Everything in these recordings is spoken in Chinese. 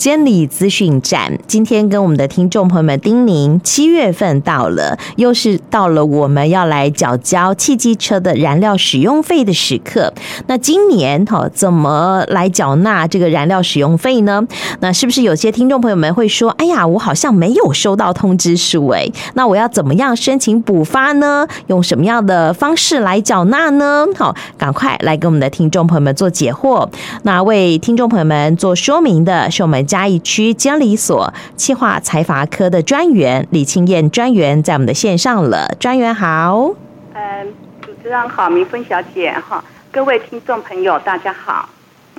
监理资讯站，今天跟我们的听众朋友们叮咛，七月份到了，又是到了我们要来缴交汽机车的燃料使用费的时刻。那今年哈，怎么来缴纳这个燃料使用费呢？那是不是有些听众朋友们会说，哎呀，我好像没有收到通知书哎，那我要怎么样申请补发呢？用什么样的方式来缴纳呢？好，赶快来给我们的听众朋友们做解惑。那为听众朋友们做说明的是我们。嘉义区监理所企划财阀科的专员李庆燕专员在我们的线上了，专员好。嗯，主持人好，明芬小姐哈，各位听众朋友大家好。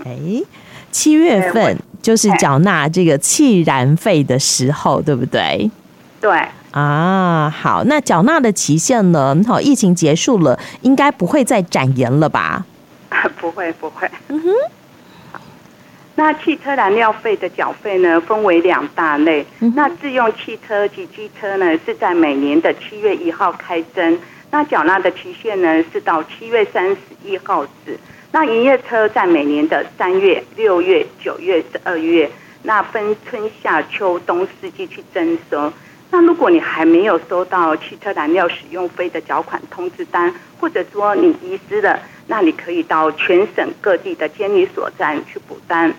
哎，七月份就是缴纳这个气燃费的时候，对不对？对。啊，好，那缴纳的期限呢？好，疫情结束了，应该不会再展延了吧？不会，不会。嗯哼。那汽车燃料费的缴费呢，分为两大类。那自用汽车及机车呢，是在每年的七月一号开征。那缴纳的期限呢，是到七月三十一号止。那营业车在每年的三月、六月、九月、十二月，那分春夏秋冬四季去征收。那如果你还没有收到汽车燃料使用费的缴款通知单，或者说你遗失了，那你可以到全省各地的监理所站去补单。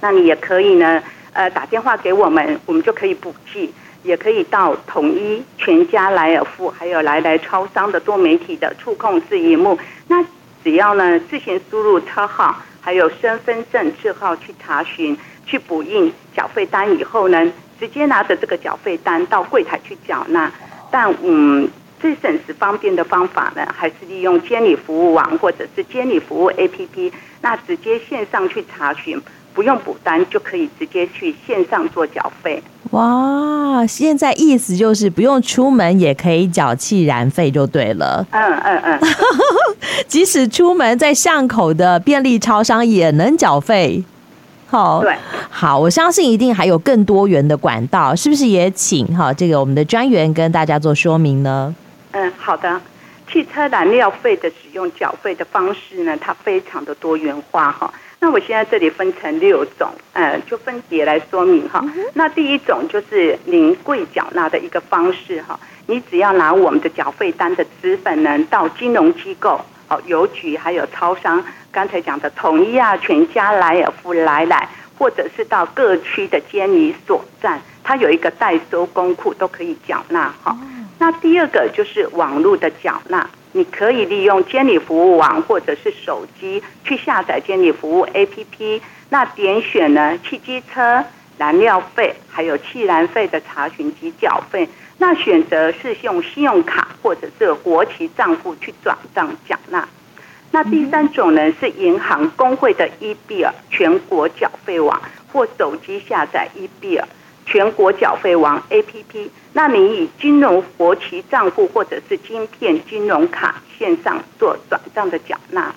那你也可以呢，呃，打电话给我们，我们就可以补寄，也可以到统一、全家、莱尔富，还有来来超商的多媒体的触控式荧幕。那只要呢自行输入车号，还有身份证字号去查询，去补印缴费单以后呢，直接拿着这个缴费单到柜台去缴纳。但嗯，最省时方便的方法呢，还是利用监理服务网或者是监理服务 APP，那直接线上去查询。不用补单就可以直接去线上做缴费。哇，现在意思就是不用出门也可以缴气燃费就对了。嗯嗯嗯，即使出门在巷口的便利超商也能缴费。好，对，好，我相信一定还有更多元的管道，是不是也请哈这个我们的专员跟大家做说明呢？嗯，好的。汽车燃料费的使用缴费的方式呢，它非常的多元化哈。那我现在这里分成六种，呃，就分别来说明哈。那第一种就是零柜缴纳的一个方式哈，你只要拿我们的缴费单的纸本呢，到金融机构、哦邮局还有超商，刚才讲的统一啊、全家、莱尔富、来来，或者是到各区的监理所站，它有一个代收公库都可以缴纳哈。那第二个就是网络的缴纳。你可以利用监理服务网或者是手机去下载监理服务 APP，那点选呢汽机车燃料费还有汽燃费的查询及缴费，那选择是用信用卡或者是活期账户去转账缴纳。那第三种呢是银行公会的 EBR 全国缴费网或手机下载 EBR。全国缴费网 APP，那你以金融活期账户或者是金片金融卡线上做转账的缴纳。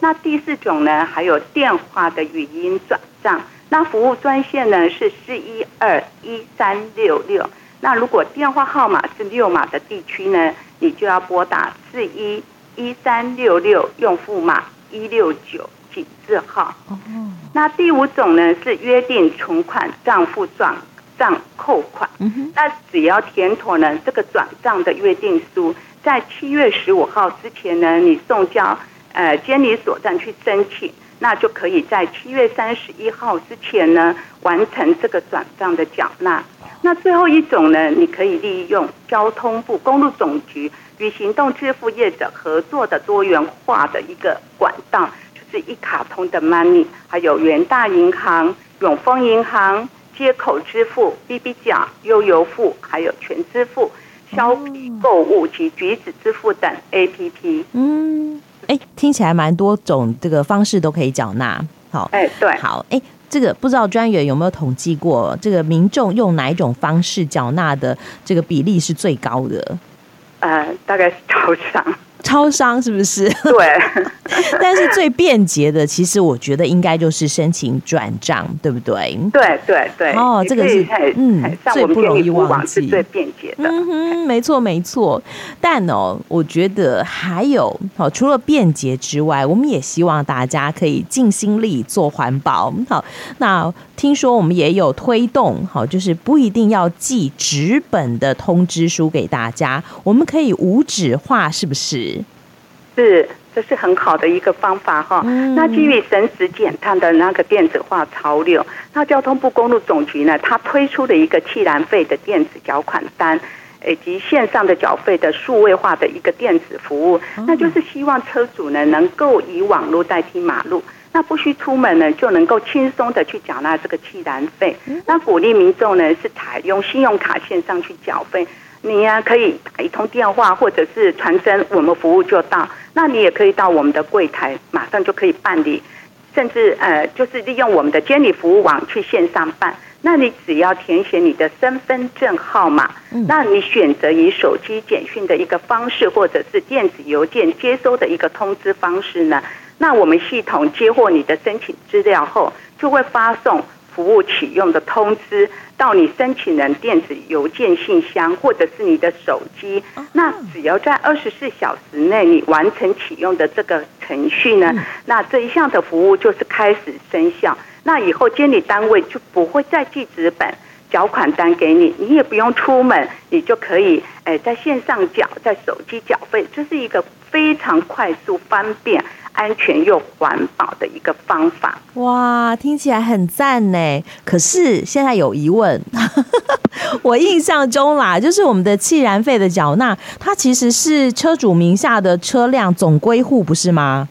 那第四种呢，还有电话的语音转账。那服务专线呢是四一二一三六六。那如果电话号码是六码的地区呢，你就要拨打四一一三六六，用户码一六九井字号。那第五种呢是约定存款账户转。账扣款，那只要填妥呢，这个转账的约定书，在七月十五号之前呢，你送交呃监理所站去申请，那就可以在七月三十一号之前呢，完成这个转账的缴纳。那最后一种呢，你可以利用交通部公路总局与行动支付业者合作的多元化的一个管道，就是一卡通的 Money，还有元大银行、永丰银行。街口支付、BB 奖、悠游付，还有全支付、消费购物及橘子支付等 APP。嗯，哎，听起来蛮多种这个方式都可以缴纳。好，哎，对，好，哎，这个不知道专员有没有统计过，这个民众用哪一种方式缴纳的这个比例是最高的？呃，大概是超商。超商是不是？对。但是最便捷的，其实我觉得应该就是申请转账，对不对？对对对。哦，这个是嗯，最不容易忘记，最便捷的。嗯哼，没错没错。但哦，我觉得还有好，除了便捷之外，我们也希望大家可以尽心力做环保。好，那听说我们也有推动，好，就是不一定要寄纸本的通知书给大家，我们可以无纸化，是不是？是。这是很好的一个方法哈。那基于省时减碳的那个电子化潮流，那交通部公路总局呢，它推出了一个气燃费的电子缴款单，以及线上的缴费的数位化的一个电子服务。那就是希望车主呢能够以网络代替马路，那不需出门呢就能够轻松的去缴纳这个气燃费。那鼓励民众呢是采用信用卡线上去缴费。你呀、啊，可以打一通电话，或者是传真，我们服务就到。那你也可以到我们的柜台，马上就可以办理，甚至呃，就是利用我们的监理服务网去线上办。那你只要填写你的身份证号码，那你选择以手机简讯的一个方式，或者是电子邮件接收的一个通知方式呢，那我们系统接获你的申请资料后，就会发送。服务启用的通知到你申请人电子邮件信箱，或者是你的手机。那只要在二十四小时内你完成启用的这个程序呢，那这一项的服务就是开始生效。那以后监理单位就不会再寄纸本缴款单给你，你也不用出门，你就可以诶在线上缴，在手机缴费，这是一个非常快速方便。安全又环保的一个方法，哇，听起来很赞呢。可是现在有疑问，我印象中啦，就是我们的气燃费的缴纳，它其实是车主名下的车辆总归户，不是吗？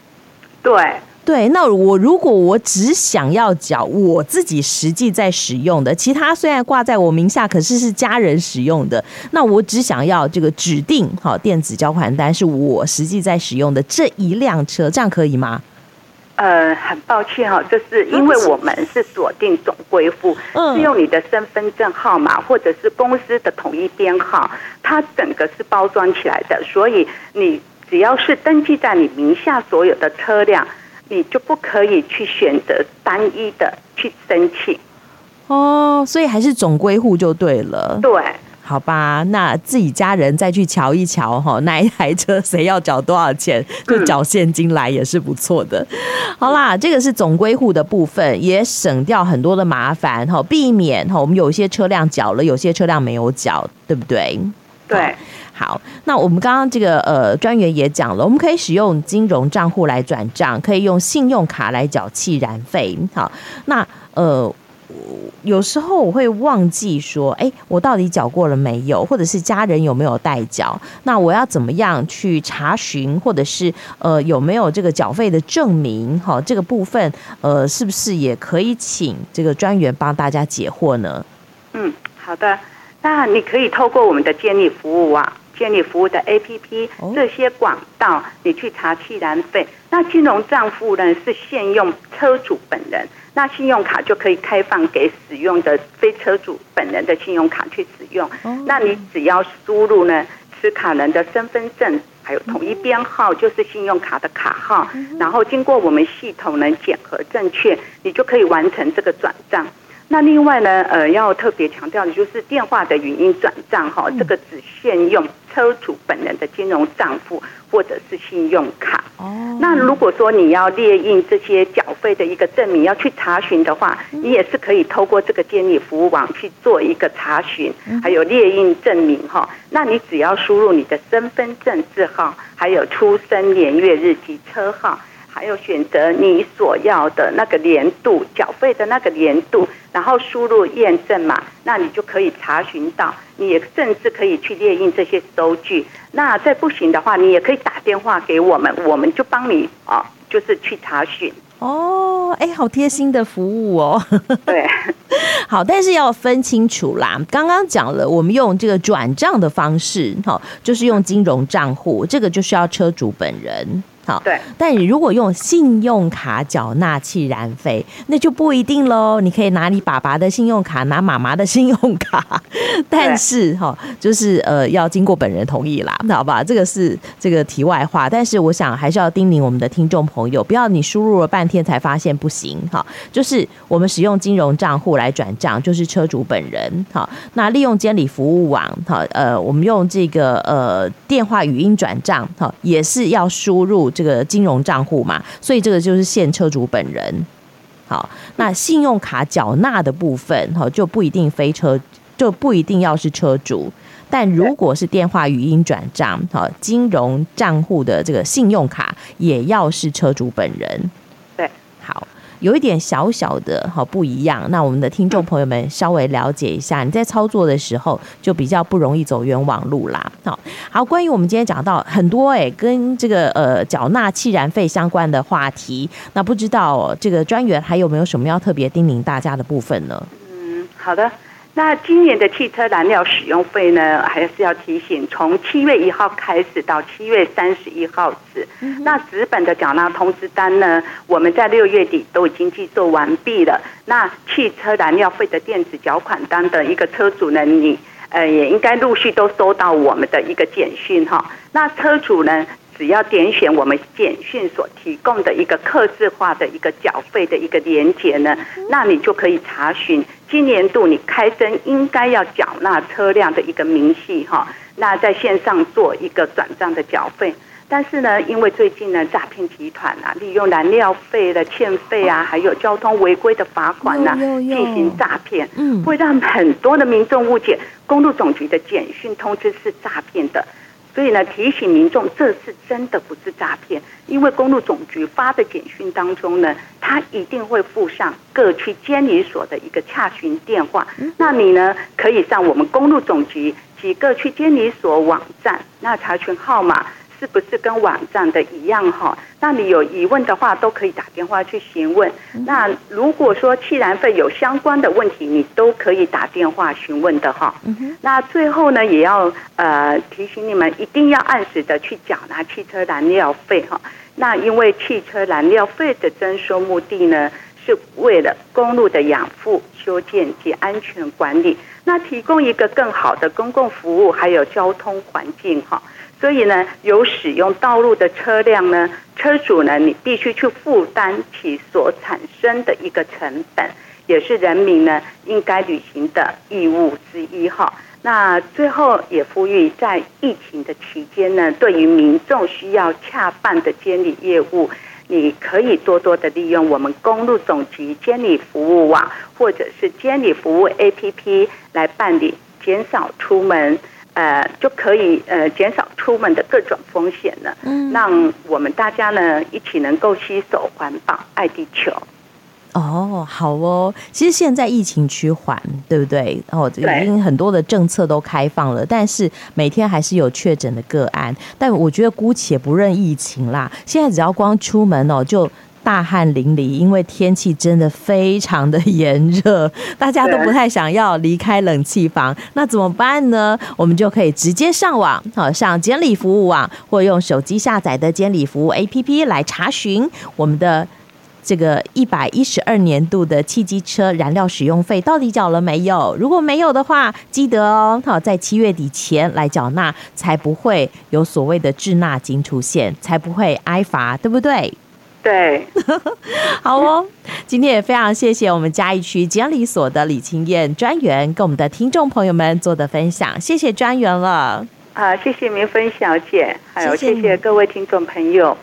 对。对，那我如果我只想要缴我自己实际在使用的，其他虽然挂在我名下，可是是家人使用的，那我只想要这个指定好电子缴款单是我实际在使用的这一辆车，这样可以吗？呃，很抱歉哈，就是因为我们是锁定总归户，是用你的身份证号码或者是公司的统一编号，它整个是包装起来的，所以你只要是登记在你名下所有的车辆。你就不可以去选择单一的去申请哦，所以还是总归户就对了。对，好吧，那自己家人再去瞧一瞧哈，哪一台车谁要缴多少钱，就缴现金来也是不错的。嗯、好啦，这个是总归户的部分，也省掉很多的麻烦哈，避免哈我们有些车辆缴了，有些车辆没有缴，对不对？对。好，那我们刚刚这个呃专员也讲了，我们可以使用金融账户来转账，可以用信用卡来缴气燃费。好，那呃有时候我会忘记说，哎，我到底缴过了没有，或者是家人有没有代缴？那我要怎么样去查询，或者是呃有没有这个缴费的证明？好，这个部分呃是不是也可以请这个专员帮大家解惑呢？嗯，好的，那你可以透过我们的建立服务啊。监理服务的 APP 这些管道，你去查气燃费。那金融账户呢是现用车主本人，那信用卡就可以开放给使用的非车主本人的信用卡去使用。那你只要输入呢持卡人的身份证，还有统一编号，就是信用卡的卡号，然后经过我们系统能检核正确，你就可以完成这个转账。那另外呢，呃，要特别强调的就是电话的语音转账哈，这个只限用车主本人的金融账户或者是信用卡。哦。那如果说你要列印这些缴费的一个证明，要去查询的话，你也是可以透过这个监理服务网去做一个查询，还有列印证明哈。那你只要输入你的身份证字号，还有出生年月日及车号。还有选择你所要的那个年度缴费的那个年度，然后输入验证码，那你就可以查询到。你也甚至可以去列印这些收据。那再不行的话，你也可以打电话给我们，我们就帮你啊，就是去查询。哦，哎，好贴心的服务哦。对，好，但是要分清楚啦。刚刚讲了，我们用这个转账的方式，哈，就是用金融账户，这个就是要车主本人。好，对。但你如果用信用卡缴纳气燃费，那就不一定喽。你可以拿你爸爸的信用卡，拿妈妈的信用卡，但是哈，就是呃，要经过本人同意啦，好吧？这个是这个题外话。但是我想还是要叮咛我们的听众朋友，不要你输入了半天才发现不行哈。就是我们使用金融账户来转账，就是车主本人好。那利用监理服务网好，呃，我们用这个呃电话语音转账好，也是要输入这个金融账户嘛，所以这个就是现车主本人。好，那信用卡缴纳的部分哈，就不一定非车，就不一定要是车主。但如果是电话语音转账，好，金融账户的这个信用卡也要是车主本人。有一点小小的好不一样。那我们的听众朋友们稍微了解一下，你在操作的时候就比较不容易走冤枉路啦。好，好，关于我们今天讲到很多哎、跟这个呃缴纳气燃费相关的话题，那不知道这个专员还有没有什么要特别叮咛大家的部分呢？嗯，好的。那今年的汽车燃料使用费呢，还是要提醒，从七月一号开始到七月三十一号止，那纸本的缴纳通知单呢，我们在六月底都已经寄售完毕了。那汽车燃料费的电子缴款单的一个车主呢，你呃也应该陆续都收到我们的一个简讯哈。那车主呢，只要点选我们简讯所提供的一个客制化的一个缴费的一个连接呢，那你就可以查询今年度你开征应该要缴纳车辆的一个明细哈。那在线上做一个转账的缴费。但是呢，因为最近呢，诈骗集团啊，利用燃料费的欠费啊，还有交通违规的罚款呐，进行诈骗，嗯，会让很多的民众误解公路总局的简讯通知是诈骗的。所以呢，提醒民众，这次真的不是诈骗，因为公路总局发的简讯当中呢，他一定会附上各区监理所的一个洽询电话。那你呢，可以上我们公路总局及各区监理所网站，那查询号码。是不是跟网站的一样哈？那你有疑问的话，都可以打电话去询问。那如果说气燃费有相关的问题，你都可以打电话询问的哈。那最后呢，也要呃提醒你们，一定要按时的去缴纳汽车燃料费哈。那因为汽车燃料费的征收目的呢，是为了公路的养护、修建及安全管理，那提供一个更好的公共服务，还有交通环境哈。所以呢，有使用道路的车辆呢，车主呢，你必须去负担其所产生的一个成本，也是人民呢应该履行的义务之一哈。那最后也呼吁，在疫情的期间呢，对于民众需要恰办的监理业务，你可以多多的利用我们公路总局监理服务网，或者是监理服务 APP 来办理，减少出门。呃，就可以呃减少出门的各种风险了。嗯，让我们大家呢一起能够携手环保，爱地球。哦，好哦。其实现在疫情趋缓，对不对？哦，已经很多的政策都开放了，但是每天还是有确诊的个案。但我觉得姑且不论疫情啦，现在只要光出门哦，就。大汗淋漓，因为天气真的非常的炎热，大家都不太想要离开冷气房。那怎么办呢？我们就可以直接上网，好，上监理服务网，或用手机下载的监理服务 APP 来查询我们的这个一百一十二年度的汽机车燃料使用费到底缴了没有？如果没有的话，记得哦，好，在七月底前来缴纳，才不会有所谓的滞纳金出现，才不会挨罚，对不对？对，好哦。今天也非常谢谢我们嘉义区监理所的李清燕专员跟我们的听众朋友们做的分享，谢谢专员了。啊，谢谢明芬小姐，还有谢谢各位听众朋友。